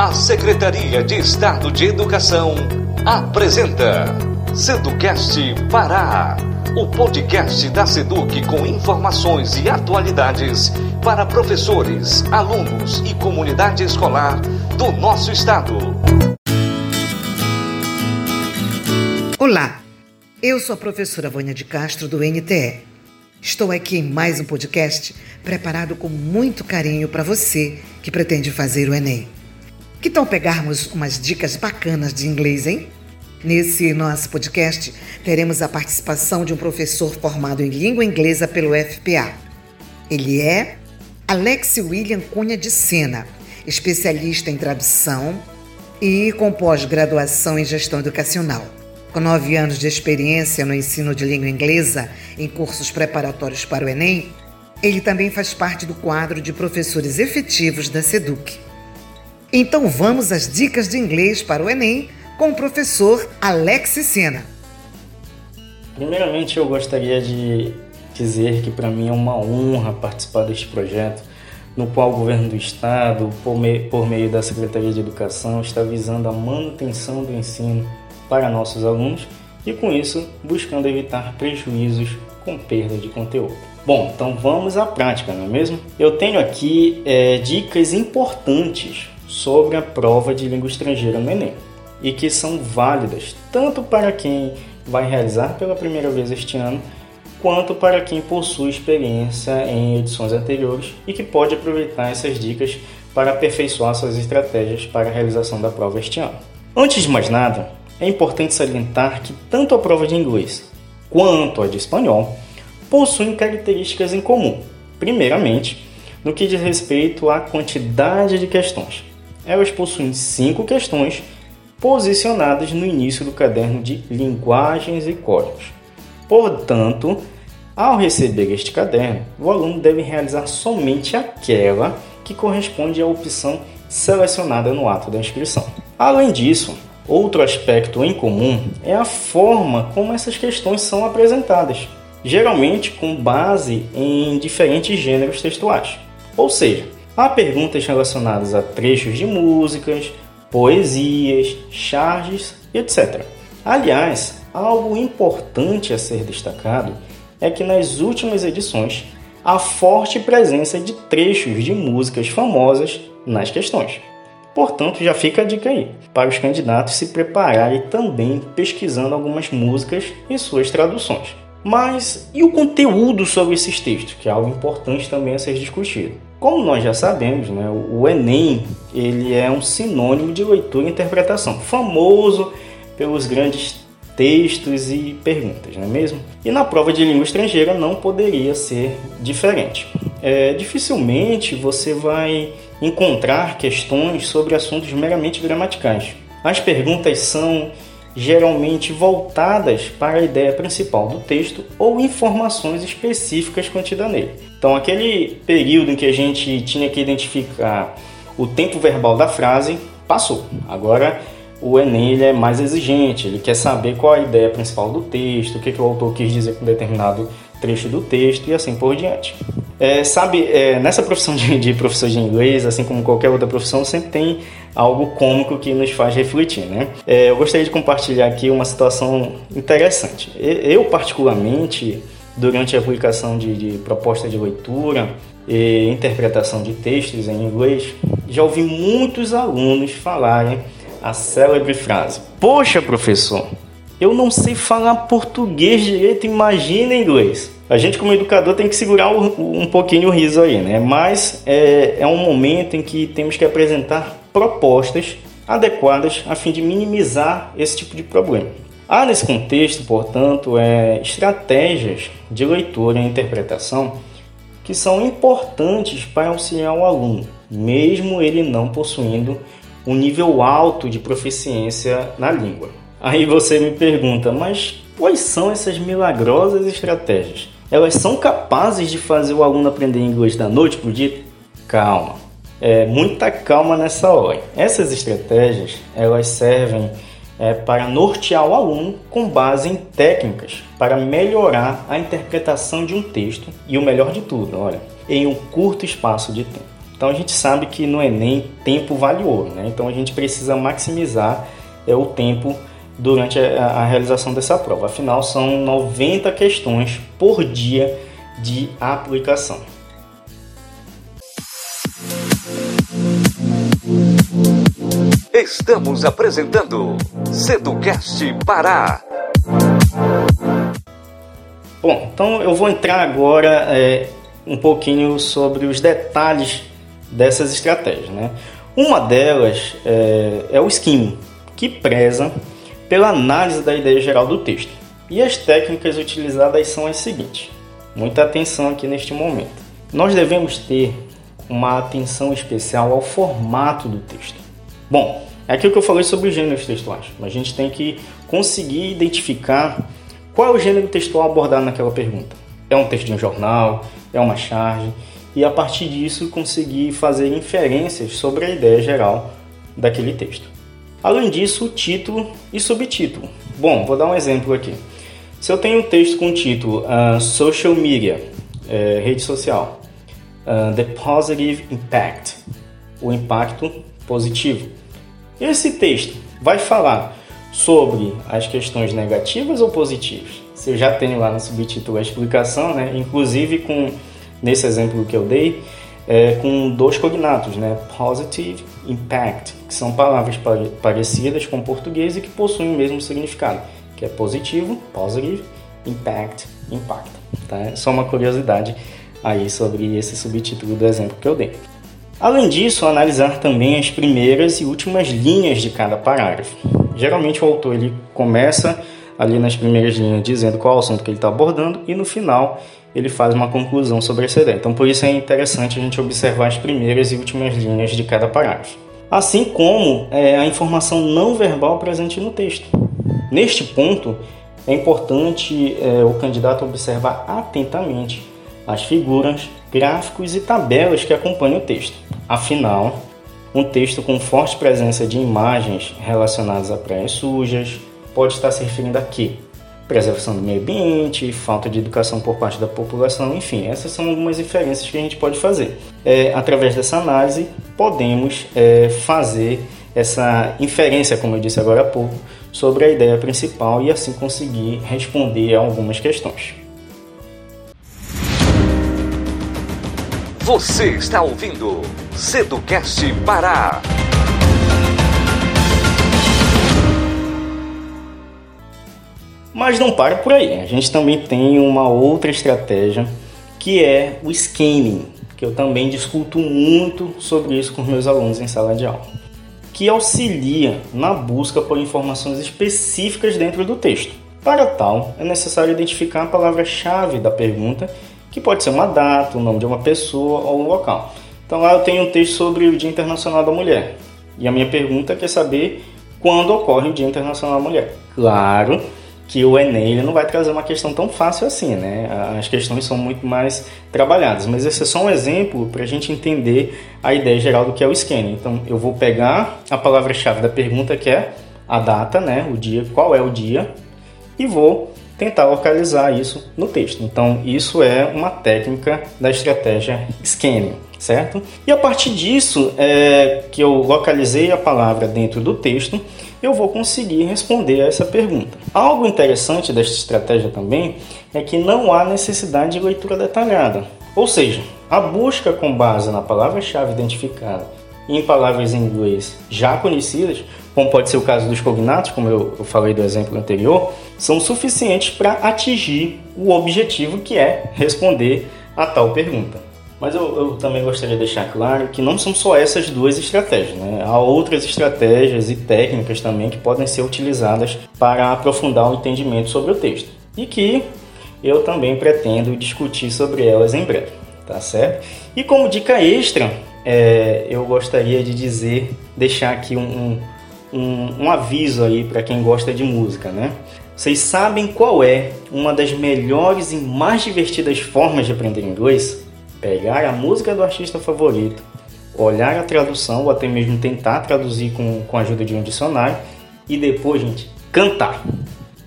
A Secretaria de Estado de Educação apresenta Seducast Pará, o podcast da Seduc com informações e atualidades para professores, alunos e comunidade escolar do nosso estado. Olá, eu sou a professora Vânia de Castro do NTE. Estou aqui em mais um podcast preparado com muito carinho para você que pretende fazer o Enem. Que tal pegarmos umas dicas bacanas de inglês, hein? Nesse nosso podcast, teremos a participação de um professor formado em língua inglesa pelo FPA. Ele é Alex William Cunha de Sena, especialista em tradução e com pós-graduação em gestão educacional. Com nove anos de experiência no ensino de língua inglesa em cursos preparatórios para o Enem, ele também faz parte do quadro de professores efetivos da SEDUC. Então vamos às dicas de inglês para o Enem com o professor Alex Sena. Primeiramente, eu gostaria de dizer que para mim é uma honra participar deste projeto, no qual o governo do estado, por meio, por meio da Secretaria de Educação, está visando a manutenção do ensino para nossos alunos e, com isso, buscando evitar prejuízos com perda de conteúdo. Bom, então vamos à prática, não é mesmo? Eu tenho aqui é, dicas importantes sobre a prova de língua estrangeira no Enem e que são válidas tanto para quem vai realizar pela primeira vez este ano, quanto para quem possui experiência em edições anteriores e que pode aproveitar essas dicas para aperfeiçoar suas estratégias para a realização da prova este ano. Antes de mais nada, é importante salientar que tanto a prova de inglês quanto a de espanhol possuem características em comum. Primeiramente, no que diz respeito à quantidade de questões elas possuem cinco questões posicionadas no início do caderno de linguagens e códigos. Portanto, ao receber este caderno, o aluno deve realizar somente aquela que corresponde à opção selecionada no ato da inscrição. Além disso, outro aspecto em comum é a forma como essas questões são apresentadas, geralmente com base em diferentes gêneros textuais. Ou seja, Há perguntas relacionadas a trechos de músicas, poesias, charges, etc. Aliás, algo importante a ser destacado é que nas últimas edições há forte presença de trechos de músicas famosas nas questões. Portanto, já fica a dica aí para os candidatos se prepararem também pesquisando algumas músicas e suas traduções. Mas e o conteúdo sobre esses textos, que é algo importante também a ser discutido? Como nós já sabemos, né, o Enem ele é um sinônimo de leitura e interpretação, famoso pelos grandes textos e perguntas, não é mesmo? E na prova de língua estrangeira não poderia ser diferente. É, dificilmente você vai encontrar questões sobre assuntos meramente gramaticais. As perguntas são geralmente voltadas para a ideia principal do texto ou informações específicas contidas nele. Então, aquele período em que a gente tinha que identificar o tempo verbal da frase passou. Agora, o Enem ele é mais exigente, ele quer saber qual a ideia principal do texto, o que, que o autor quis dizer com determinado trecho do texto e assim por diante. É, sabe, é, nessa profissão de, de, professor de inglês, assim como qualquer outra profissão, sempre tem algo cômico que nos faz refletir, né? É, eu gostaria de compartilhar aqui uma situação interessante. Eu, particularmente, durante a aplicação de, de proposta de leitura e interpretação de textos em inglês, já ouvi muitos alunos falarem a célebre frase: Poxa, professor, eu não sei falar português direito, imagina inglês. A gente, como educador, tem que segurar um pouquinho o riso aí, né? Mas é, é um momento em que temos que apresentar propostas adequadas a fim de minimizar esse tipo de problema. Há nesse contexto, portanto, é, estratégias de leitura e interpretação que são importantes para auxiliar o aluno, mesmo ele não possuindo um nível alto de proficiência na língua. Aí você me pergunta, mas quais são essas milagrosas estratégias? Elas são capazes de fazer o aluno aprender inglês da noite para o dia? Calma, é, muita calma nessa hora. Essas estratégias elas servem é, para nortear o aluno com base em técnicas para melhorar a interpretação de um texto e o melhor de tudo, olha, em um curto espaço de tempo. Então a gente sabe que no Enem tempo vale ouro, né? Então a gente precisa maximizar é, o tempo durante a, realização dessa prova. Afinal, são 90 questões por dia de aplicação. Estamos apresentando Seducast Pará. Bom, então eu vou entrar agora é, um pouquinho sobre os detalhes dessas estratégias. Né? Uma delas é, é o skimming, que preza pela análise da ideia geral do texto. E as técnicas utilizadas são as seguintes. Muita atenção aqui neste momento. Nós devemos ter uma atenção especial ao formato do texto. Bom, é aquilo que eu falei sobre os gêneros textuais. A gente tem que conseguir identificar qual é o gênero textual abordado naquela pergunta. É um texto de um jornal? É uma charge? E a partir disso conseguir fazer inferências sobre a ideia geral daquele texto. Além disso, título e subtítulo. Bom, vou dar um exemplo aqui. Se eu tenho um texto com o título uh, Social Media, é, rede social, uh, The Positive Impact, o impacto positivo. Esse texto vai falar sobre as questões negativas ou positivas. Se eu já tenho lá no subtítulo a explicação, né? inclusive com nesse exemplo que eu dei, é, com dois cognatos, né? positive, impact, que são palavras parecidas com português e que possuem o mesmo significado, que é positivo, positive, impact, impacto. Tá? Só uma curiosidade aí sobre esse subtítulo do exemplo que eu dei. Além disso, analisar também as primeiras e últimas linhas de cada parágrafo. Geralmente o autor ele começa ali nas primeiras linhas dizendo qual é o assunto que ele está abordando e no final ele faz uma conclusão sobre essa ideia. Então por isso é interessante a gente observar as primeiras e últimas linhas de cada parágrafo. Assim como é, a informação não verbal presente no texto. Neste ponto, é importante é, o candidato observar atentamente as figuras, gráficos e tabelas que acompanham o texto. Afinal, um texto com forte presença de imagens relacionadas a praias sujas pode estar se referindo a quê? Preservação do meio ambiente, falta de educação por parte da população, enfim, essas são algumas inferências que a gente pode fazer. É, através dessa análise, podemos é, fazer essa inferência, como eu disse agora há pouco, sobre a ideia principal e assim conseguir responder a algumas questões. Você está ouvindo Seducast Pará. Mas não para por aí. A gente também tem uma outra estratégia que é o scanning, que eu também discuto muito sobre isso com meus alunos em sala de aula, que auxilia na busca por informações específicas dentro do texto. Para tal, é necessário identificar a palavra-chave da pergunta que pode ser uma data, o nome de uma pessoa ou um local. Então lá eu tenho um texto sobre o Dia Internacional da Mulher. E a minha pergunta é saber quando ocorre o Dia Internacional da Mulher. Claro que o Enem ele não vai trazer uma questão tão fácil assim, né? As questões são muito mais trabalhadas, mas esse é só um exemplo para a gente entender a ideia geral do que é o scanning. Então eu vou pegar a palavra-chave da pergunta que é a data, né? O dia, qual é o dia, e vou tentar localizar isso no texto. Então, isso é uma técnica da estratégia scanning, certo? E a partir disso, é, que eu localizei a palavra dentro do texto, eu vou conseguir responder a essa pergunta. Algo interessante desta estratégia também é que não há necessidade de leitura detalhada. Ou seja, a busca com base na palavra-chave identificada em palavras em inglês já conhecidas, como pode ser o caso dos cognatos, como eu falei do exemplo anterior, são suficientes para atingir o objetivo que é responder a tal pergunta. Mas eu, eu, também gostaria de deixar claro que não são só essas duas estratégias, né? há outras estratégias e técnicas também que podem ser utilizadas para aprofundar o entendimento sobre o texto e que eu também pretendo discutir sobre elas em breve, tá certo? E como dica extra, é, eu gostaria de dizer, deixar aqui um, um, um aviso aí para quem gosta de música, né? Vocês sabem qual é uma das melhores e mais divertidas formas de aprender inglês? Pegar a música do artista favorito, olhar a tradução ou até mesmo tentar traduzir com, com a ajuda de um dicionário e depois, gente, cantar.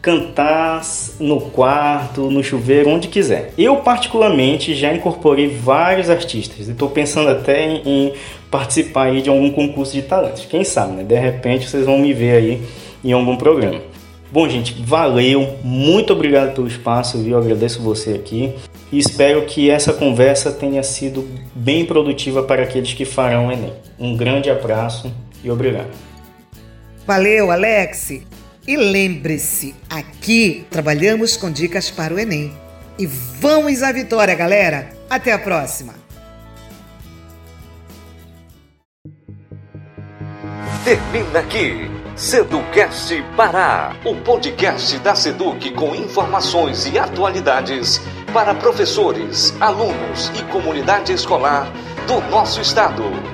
Cantar no quarto, no chuveiro, onde quiser. Eu, particularmente, já incorporei vários artistas e estou pensando até em, em, participar aí de algum concurso de talentos. Quem sabe, né? De repente vocês vão me ver aí em algum programa. Bom, gente, valeu, muito obrigado pelo espaço, viu? Eu agradeço você aqui e espero que essa conversa tenha sido bem produtiva para aqueles que farão o Enem. Um grande abraço e obrigado. Valeu, Alex! E lembre-se, aqui trabalhamos com dicas para o Enem. E vamos à vitória, galera! Até a próxima! Termina aqui. Seducast Pará, o podcast da Seduc com informações e atualidades para professores, alunos e comunidade escolar do nosso estado.